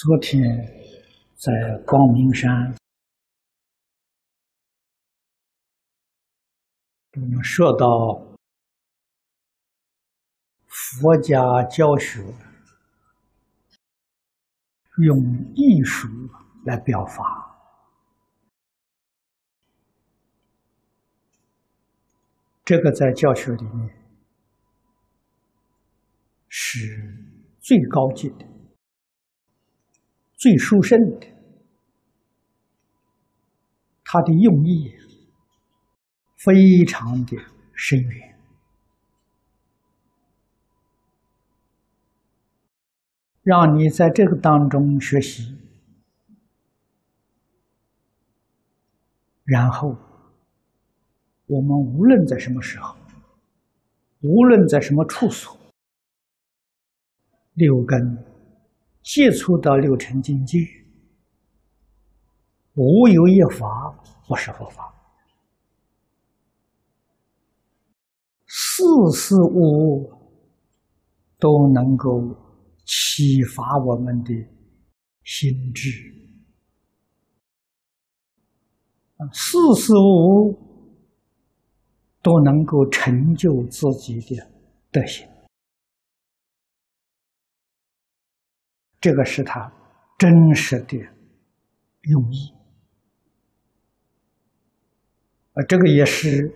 昨天在光明山，我们说到佛家教学用艺术来表达，这个在教学里面是最高级的。最殊胜的，他的用意非常的深远，让你在这个当中学习，然后我们无论在什么时候，无论在什么处所，六根。接触到六尘境界，无有一法不是佛法，事事物物都能够启发我们的心智，事事物物都能够成就自己的德行。这个是他真实的用意，啊，这个也是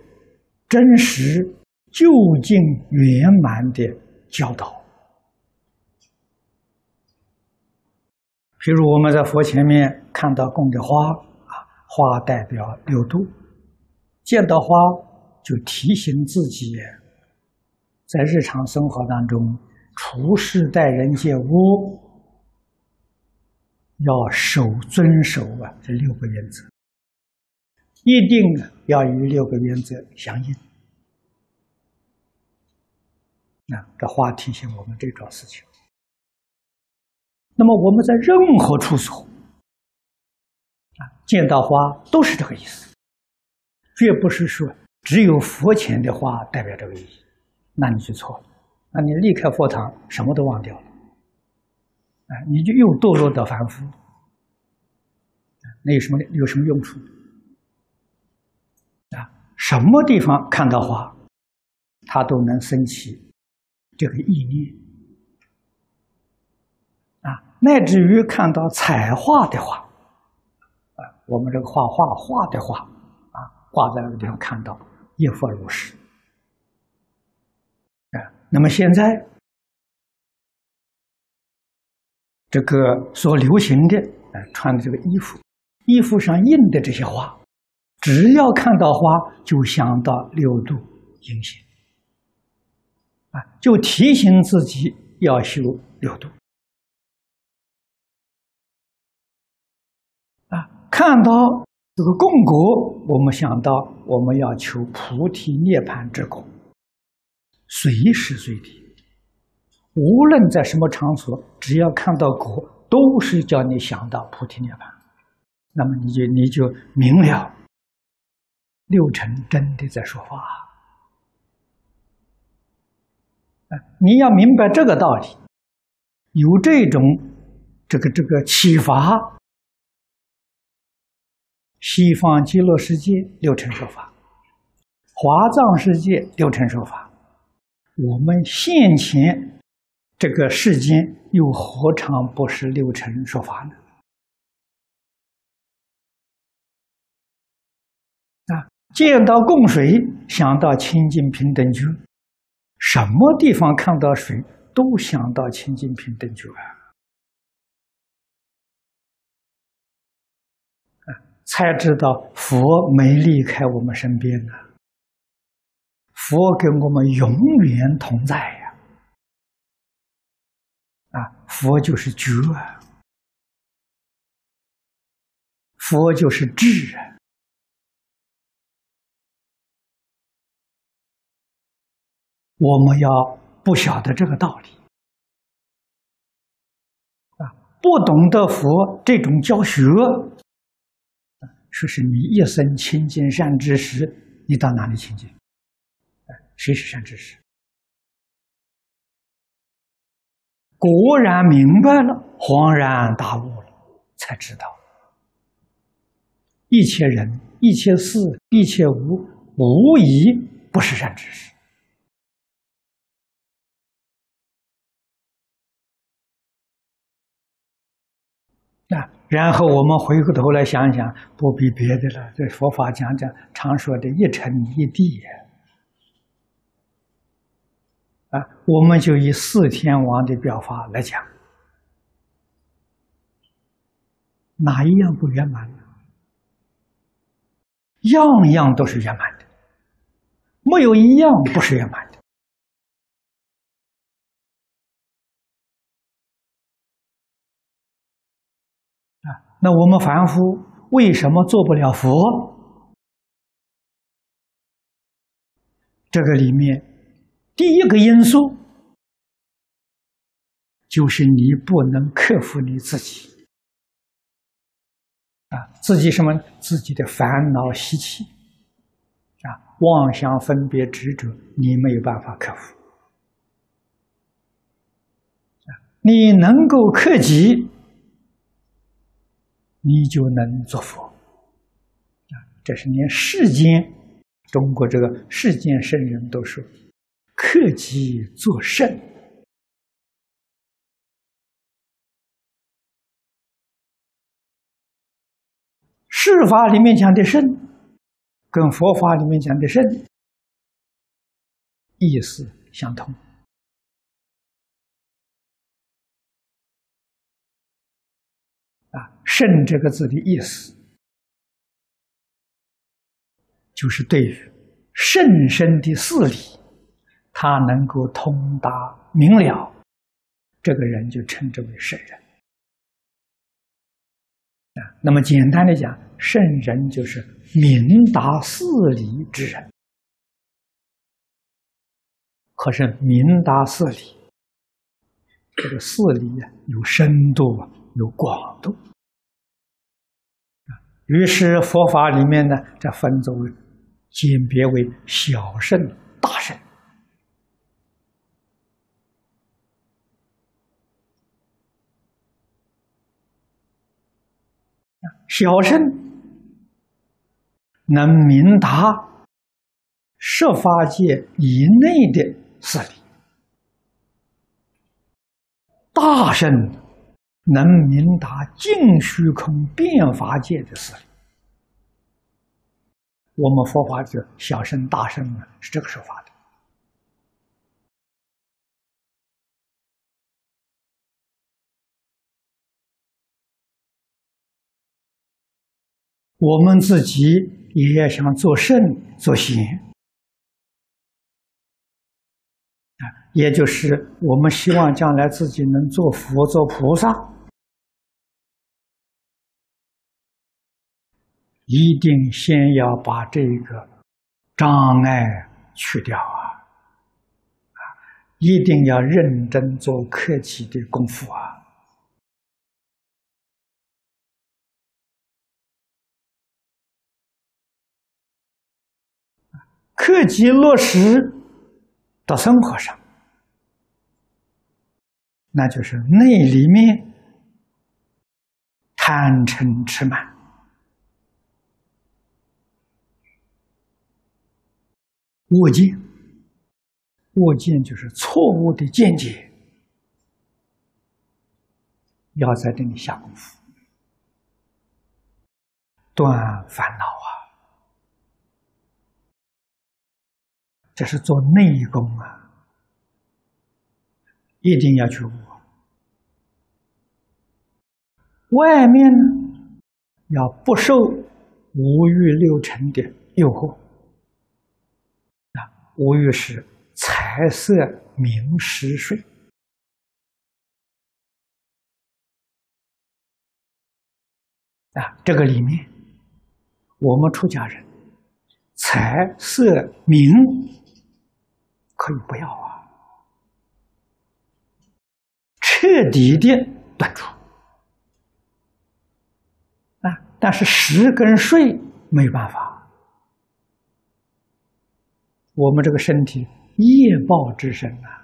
真实、究竟、圆满的教导。比如我们在佛前面看到供的花，啊，花代表六度，见到花就提醒自己，在日常生活当中处事待人接物。要守遵守啊，这六个原则，一定要与六个原则相应。那这话提醒我们这桩事情。那么我们在任何处所啊，见到花都是这个意思，绝不是说只有佛前的花代表这个意义，那你就错了。那你离开佛堂，什么都忘掉了。你就又堕落到凡夫，那有什么有什么用处？啊，什么地方看到花，他都能升起这个意念，啊，乃至于看到彩画的画，啊，我们这个画画画的画，啊，挂在那个地方看到，亦复如是，啊，那么现在。这个所流行的，呃，穿的这个衣服，衣服上印的这些花，只要看到花，就想到六度阴行，啊，就提醒自己要修六度，啊，看到这个供果，我们想到我们要求菩提涅槃之果，随时随地。无论在什么场所，只要看到果，都是叫你想到菩提涅槃。那么你就你就明了，六尘真的在说话。啊，你要明白这个道理，有这种这个这个启发，西方极乐世界六尘说法，华藏世界六尘说法，我们现前。这个世间又何尝不是六尘说法呢？啊，见到供水，想到清净平等觉，什么地方看到水，都想到清净平等觉啊！才知道佛没离开我们身边呢，佛跟我们永远同在。佛就是觉，佛就是智啊！我们要不晓得这个道理啊，不懂得佛这种教学，说是你一生亲近善知识，你到哪里亲近？谁是善知识？果然明白了，恍然大悟了，才知道一切人、一切事、一切物，无疑不是善知识。啊，然后我们回过头来想想，不比别的了。这佛法讲讲，常说的一尘一地啊，我们就以四天王的表法来讲，哪一样不圆满呢？样样都是圆满的，没有一样不是圆满的。啊，那我们凡夫为什么做不了佛？这个里面。第一个因素就是你不能克服你自己啊，自己什么？自己的烦恼习气啊，妄想分别执着，你没有办法克服。你能够克己，你就能做佛啊。这是连世间中国这个世间圣人都说。克己作圣，世法里面讲的圣，跟佛法里面讲的圣意思相同。啊，圣这个字的意思，就是对于圣身的事理。他能够通达明了，这个人就称之为圣人啊。那么简单的讲，圣人就是明达事理之人。可是明达事理，这个事理啊，有深度，有广度于是佛法里面呢，这分作为简别为小圣、大圣。小圣能明达设法界以内的事理，大圣能明达净虚空变法界的事理。我们佛法是小圣、大圣呢，是这个说法的。我们自己也要想做圣做贤啊，也就是我们希望将来自己能做佛做菩萨，一定先要把这个障碍去掉啊。啊，一定要认真做客气的功夫啊。克己落实到生活上，那就是内里面贪嗔痴慢，恶见，恶见就是错误的见解，要在这里下功夫，断烦恼。这是做内功啊，一定要去悟。外面呢，要不受五欲六尘的诱惑啊，五欲是财色名食睡啊，这个里面，我们出家人财色名。可以不要啊，彻底的断除啊。但是食跟睡没办法，我们这个身体业报之身啊。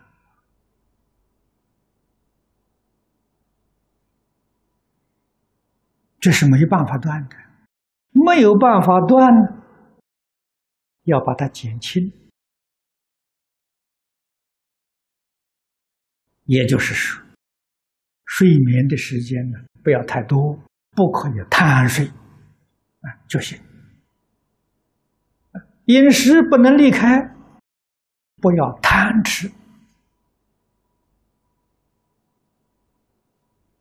这是没办法断的，没有办法断，要把它减轻。也就是说，睡眠的时间呢不要太多，不可以贪睡，啊就行。饮食不能离开，不要贪吃，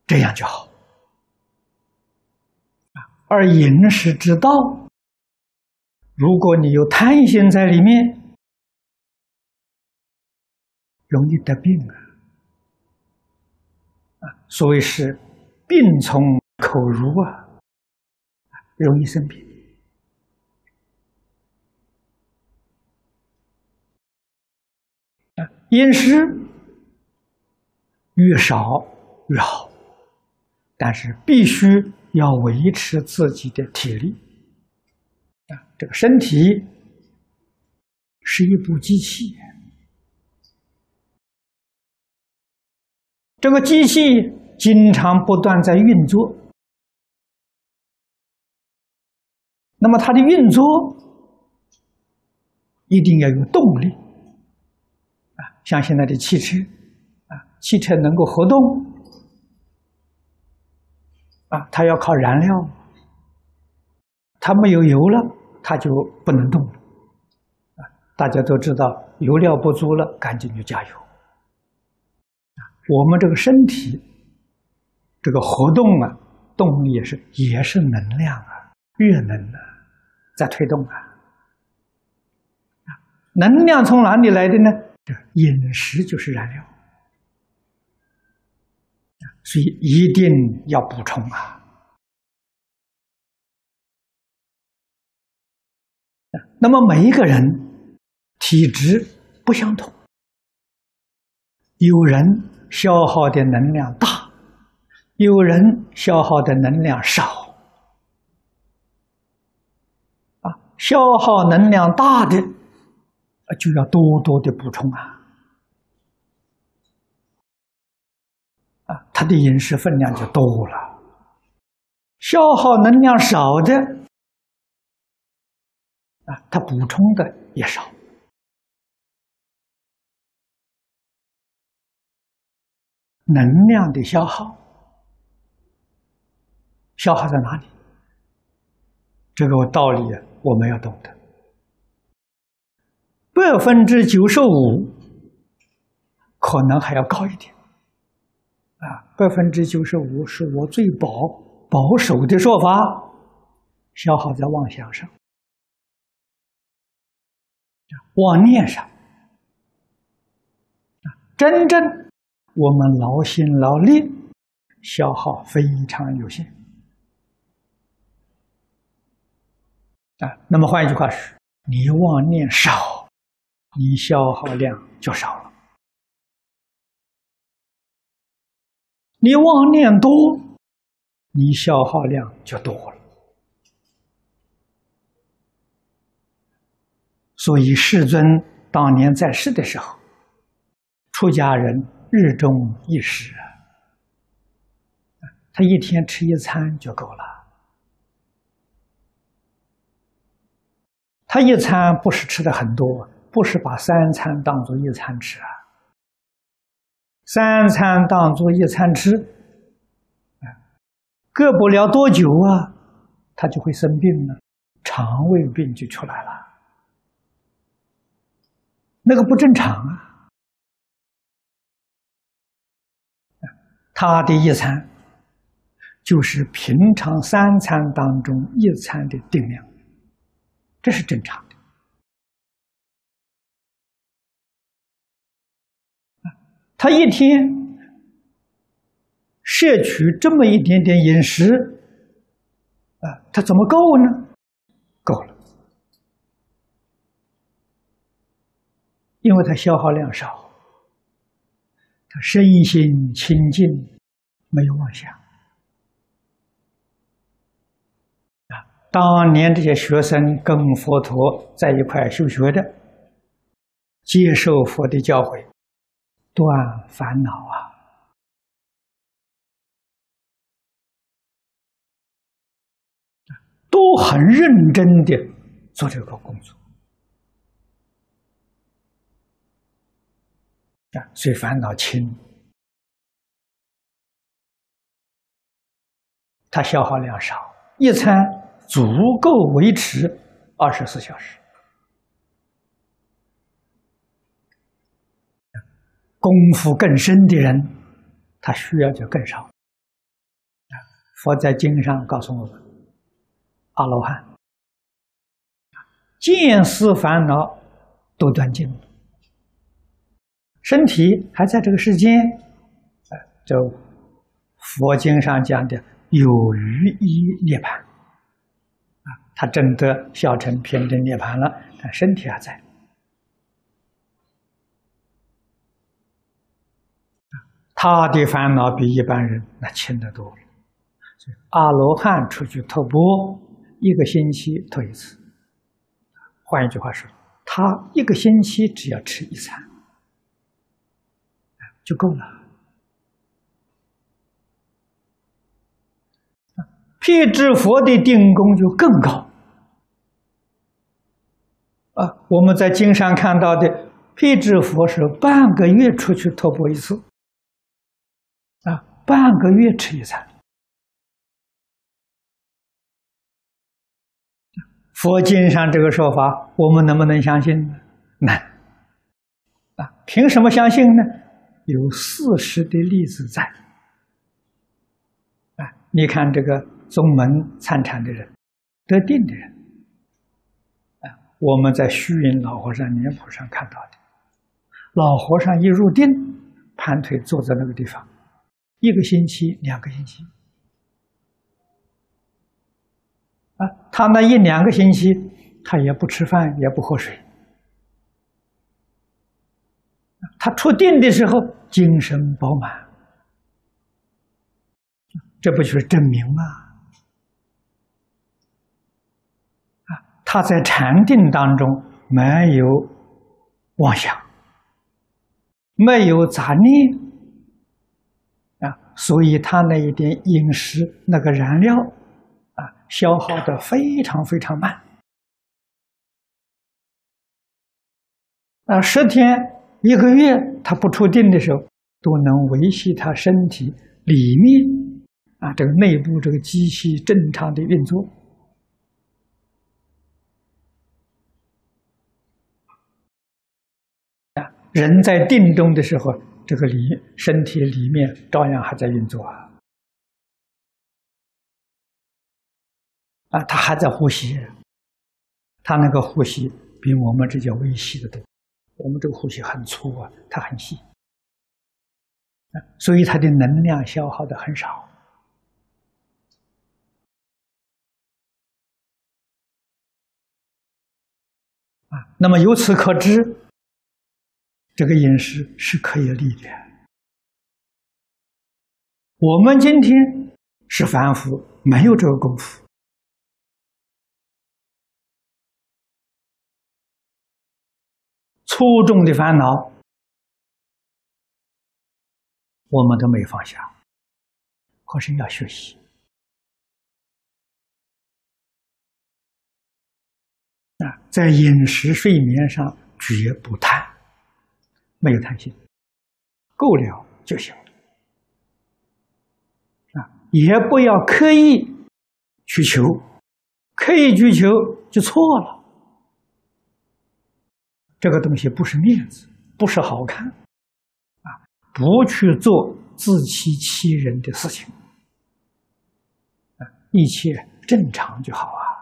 这样就好。而饮食之道，如果你有贪心在里面，容易得病啊！所谓是病从口入啊，容易生病。饮食越少越好，但是必须。要维持自己的体力啊！这个身体是一部机器，这个机器经常不断在运作。那么它的运作一定要有动力啊！像现在的汽车啊，汽车能够活动。啊，它要靠燃料，它没有油了，它就不能动。啊，大家都知道，油料不足了，赶紧就加油。我们这个身体，这个活动啊，动力也是也是能量啊，热能啊，在推动啊。啊，能量从哪里来的呢？这饮食就是燃料。所以一定要补充啊！那么每一个人体质不相同，有人消耗的能量大，有人消耗的能量少。啊，消耗能量大的，就要多多的补充啊。啊，他的饮食分量就多了，消耗能量少的，啊，他补充的也少。能量的消耗，消耗在哪里？这个道理我们要懂得。百分之九十五，可能还要高一点。啊，百分之九十五是我最保保守的说法，消耗在妄想上、妄念上。啊，真正我们劳心劳力，消耗非常有限。啊，那么换一句话是，你妄念少，你消耗量就少了。你妄念多，你消耗量就多了。所以世尊当年在世的时候，出家人日中一食，他一天吃一餐就够了。他一餐不是吃的很多，不是把三餐当做一餐吃啊。三餐当做一餐吃，隔不了多久啊，他就会生病了，肠胃病就出来了。那个不正常啊！他的一餐就是平常三餐当中一餐的定量，这是正常的。他一天摄取这么一点点饮食，啊，他怎么够呢？够了，因为他消耗量少，他身心清净，没有妄想。啊，当年这些学生跟佛陀在一块修学的，接受佛的教诲。断烦恼啊！都很认真的做这个工作啊，所以烦恼轻，它消耗量少，一餐足够维持二十四小时。功夫更深的人，他需要就更少。啊，佛在经上告诉我们，阿罗汉见思烦恼都断尽，身体还在这个世间，啊，这佛经上讲的有余一涅槃，啊，他真的小乘偏真涅槃了，但身体还在。他的烦恼比一般人那轻得多了。阿罗汉出去托钵，一个星期托一次。换一句话说，他一个星期只要吃一餐，就够了。辟支佛的定功就更高。啊，我们在经上看到的辟支佛是半个月出去托钵一次。啊，半个月吃一餐。佛经上这个说法，我们能不能相信呢？难。啊，凭什么相信呢？有事实的例子在。啊，你看这个宗门参禅的人，得定的人，啊，我们在虚云老和尚年谱上看到的，老和尚一入定，盘腿坐在那个地方。一个星期，两个星期，啊，他那一两个星期，他也不吃饭，也不喝水，他出定的时候精神饱满，这不就是证明吗？啊，他在禅定当中没有妄想，没有杂念啊。所以他那一点饮食那个燃料啊，消耗的非常非常慢。啊，十天一个月他不出定的时候，都能维系他身体里面啊这个内部这个机器正常的运作。啊，人在定中的时候。这个里身体里面照样还在运作啊，啊，他还在呼吸，他那个呼吸比我们这叫微细的多，我们这个呼吸很粗啊，它很细，所以它的能量消耗的很少，啊，那么由此可知。这个饮食是可以立的。我们今天是凡夫，没有这个功夫，粗重的烦恼我们都没放下，可是要学习啊，在饮食、睡眠上绝不贪。没有贪心，够了就行了啊！也不要刻意去求，刻意去求就错了。这个东西不是面子，不是好看啊！不去做自欺欺人的事情啊，一切正常就好啊。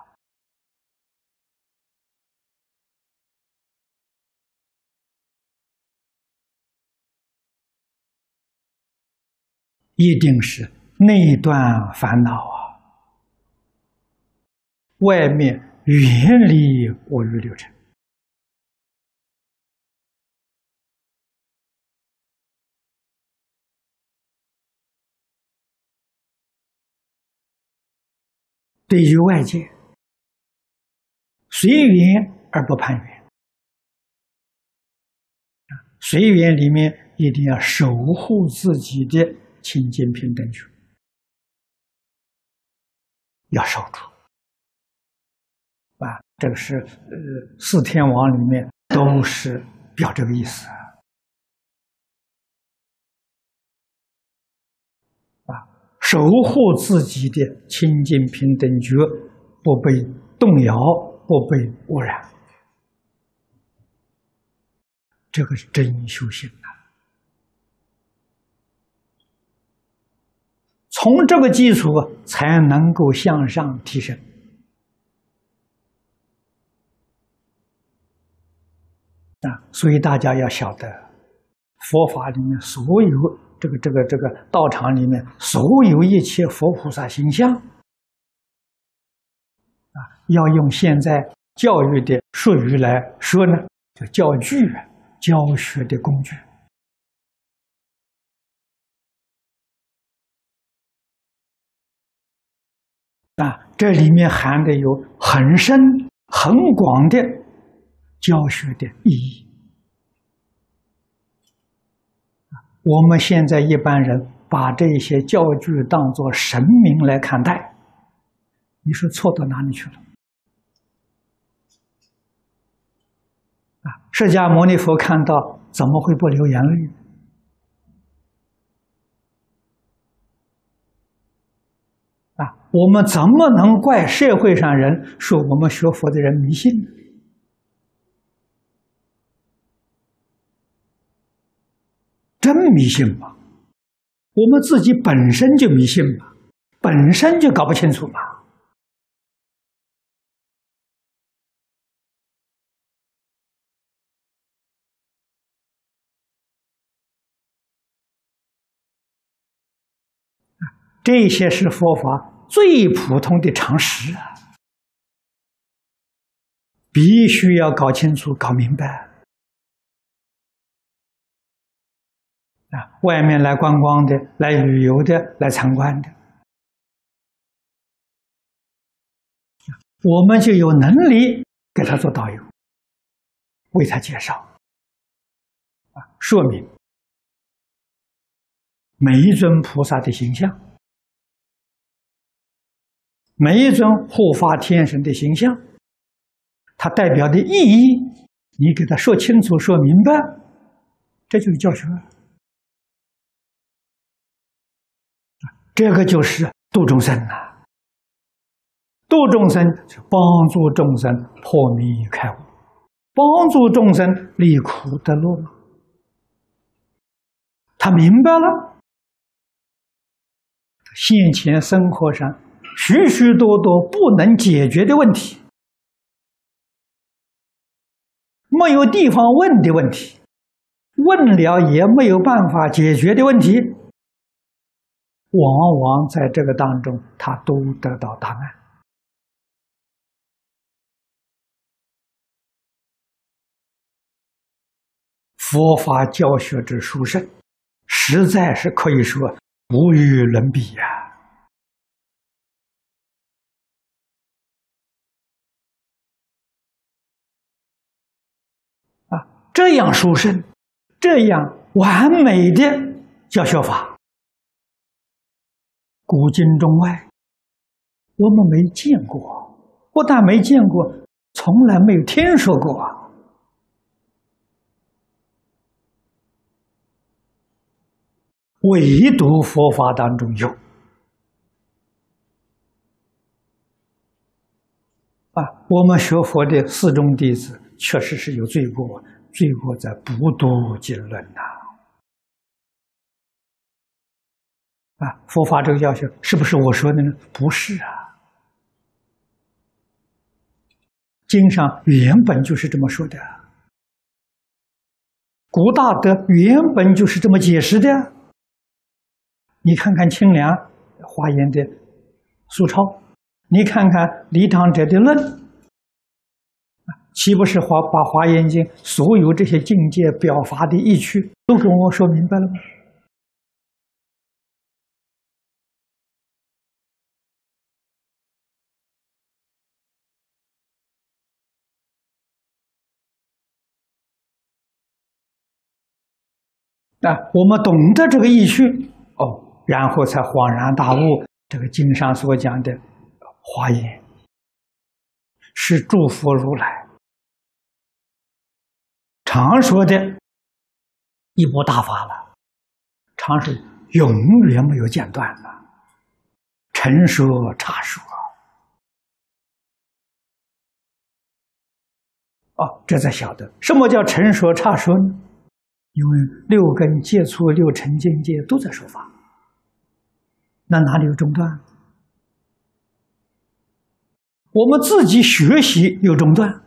一定是内断烦恼啊，外面远离我欲六尘，对于外界随缘而不攀缘随缘里面一定要守护自己的。清净平等处要守住啊这个是呃四天王里面都是表这个意思守护自己的清净平等觉，不被动摇，不被污染，这个是真修行啊！从这个基础才能够向上提升。啊，所以大家要晓得，佛法里面所有这个、这个、这个道场里面所有一切佛菩萨形象，啊，要用现在教育的术语来说呢，叫教具、教学的工具。啊，这里面含的有很深、很广的。教学的意义我们现在一般人把这些教具当作神明来看待，你说错到哪里去了？啊，释迦牟尼佛看到怎么会不流眼泪？啊，我们怎么能怪社会上人说我们学佛的人迷信呢？真迷信吗？我们自己本身就迷信嘛，本身就搞不清楚嘛。这些是佛法最普通的常识啊，必须要搞清楚、搞明白。啊，外面来观光的、来旅游的、来参观的，我们就有能力给他做导游，为他介绍，啊，说明每一尊菩萨的形象，每一尊护法天神的形象，它代表的意义，你给他说清楚、说明白，这就是教学。这个就是度众生呐，度众生就帮助众生破迷开悟，帮助众生离苦得乐。他明白了，现前生活上许许多多不能解决的问题，没有地方问的问题，问了也没有办法解决的问题。往往在这个当中，他都得到答案。佛法教学之殊胜，实在是可以说无与伦比呀！啊，这样殊胜，这样完美的教学法。古今中外，我们没见过，不但没见过，从来没有听说过！唯独佛法当中有啊！我们学佛的四众弟子，确实是有罪过，罪过在不读经论呐。啊，佛法这个教学是不是我说的呢？不是啊，经上原本就是这么说的，古大德原本就是这么解释的。你看看清凉华严的苏超，你看看李唐者的论，岂不是华把华严经所有这些境界表法的意趣都跟我说明白了吗？啊，我们懂得这个意趣哦，然后才恍然大悟，这个经上所讲的华严是诸佛如来常说的一部大法了，常是永远没有间断的，成说差说。哦，这才晓得什么叫成说差说呢？因为六根接触、六尘境界都在说法，那哪里有中断？我们自己学习有中断，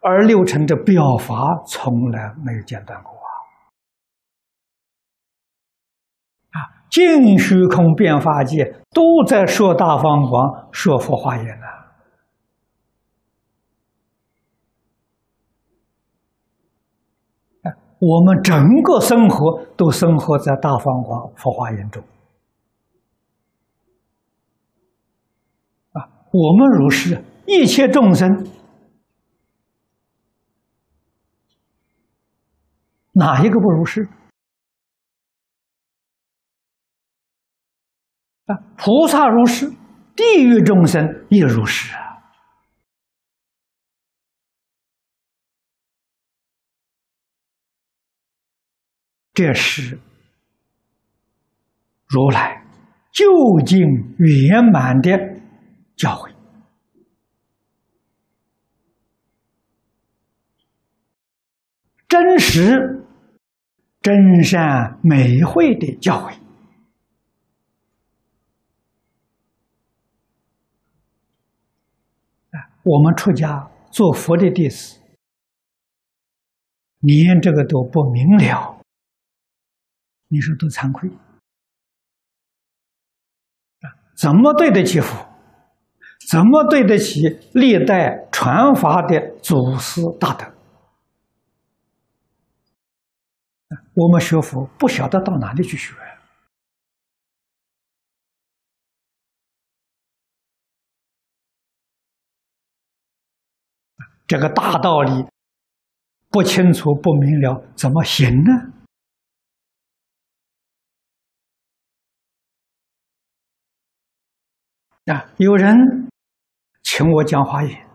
而六尘的表法从来没有间断过啊！啊，净虚空变法界都在说大方广，说佛化言呢。我们整个生活都生活在大方广佛化言中。啊我们如是，一切众生，哪一个不如是？啊，菩萨如是，地狱众生也如是啊。这是如来究竟圆满的。教诲，真实、真善美慧的教诲我们出家做佛的弟子，连这个都不明了，你说多惭愧怎么对得起佛？怎么对得起历代传法的祖师大德？我们学佛不晓得到哪里去学，这个大道理不清楚不明了，怎么行呢？啊，有人。请我讲华言，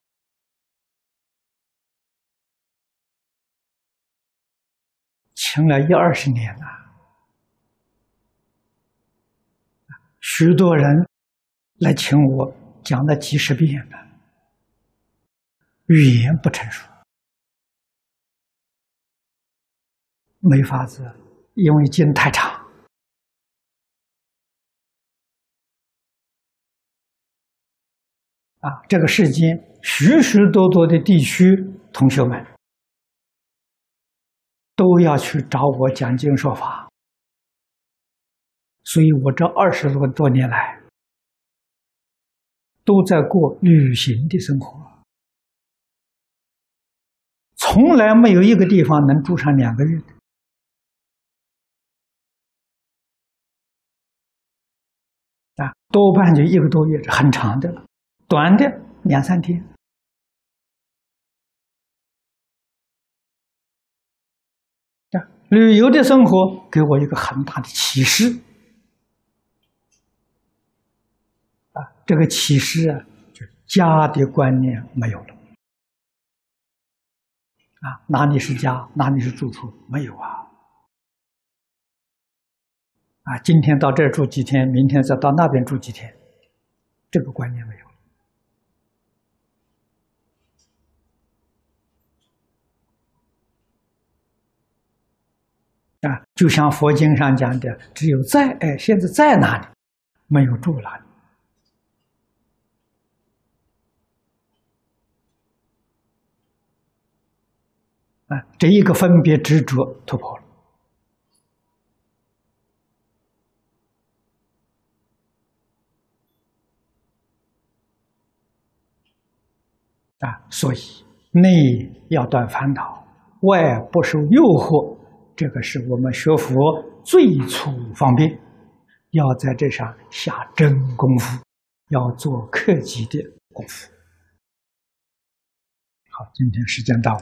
请了一二十年了，许多人来请我讲了几十遍了，语言不成熟，没法子，因为经太长。啊，这个世间许许多多的地区同学们都要去找我讲经说法，所以我这二十多多年来都在过旅行的生活，从来没有一个地方能住上两个月的，啊，多半就一个多月是很长的了。短的两三天，旅游的生活给我一个很大的启示，啊，这个启示啊，就家的观念没有了，啊，哪里是家，哪里是住处，没有啊，啊，今天到这儿住几天，明天再到那边住几天，这个观念没有。啊，就像佛经上讲的，只有在哎，现在在哪里，没有住哪里。啊，这一个分别执着突破了。啊，所以内要断烦恼，外不受诱惑。这个是我们学佛最初方便，要在这上下真功夫，要做克己的功夫。好，今天时间到。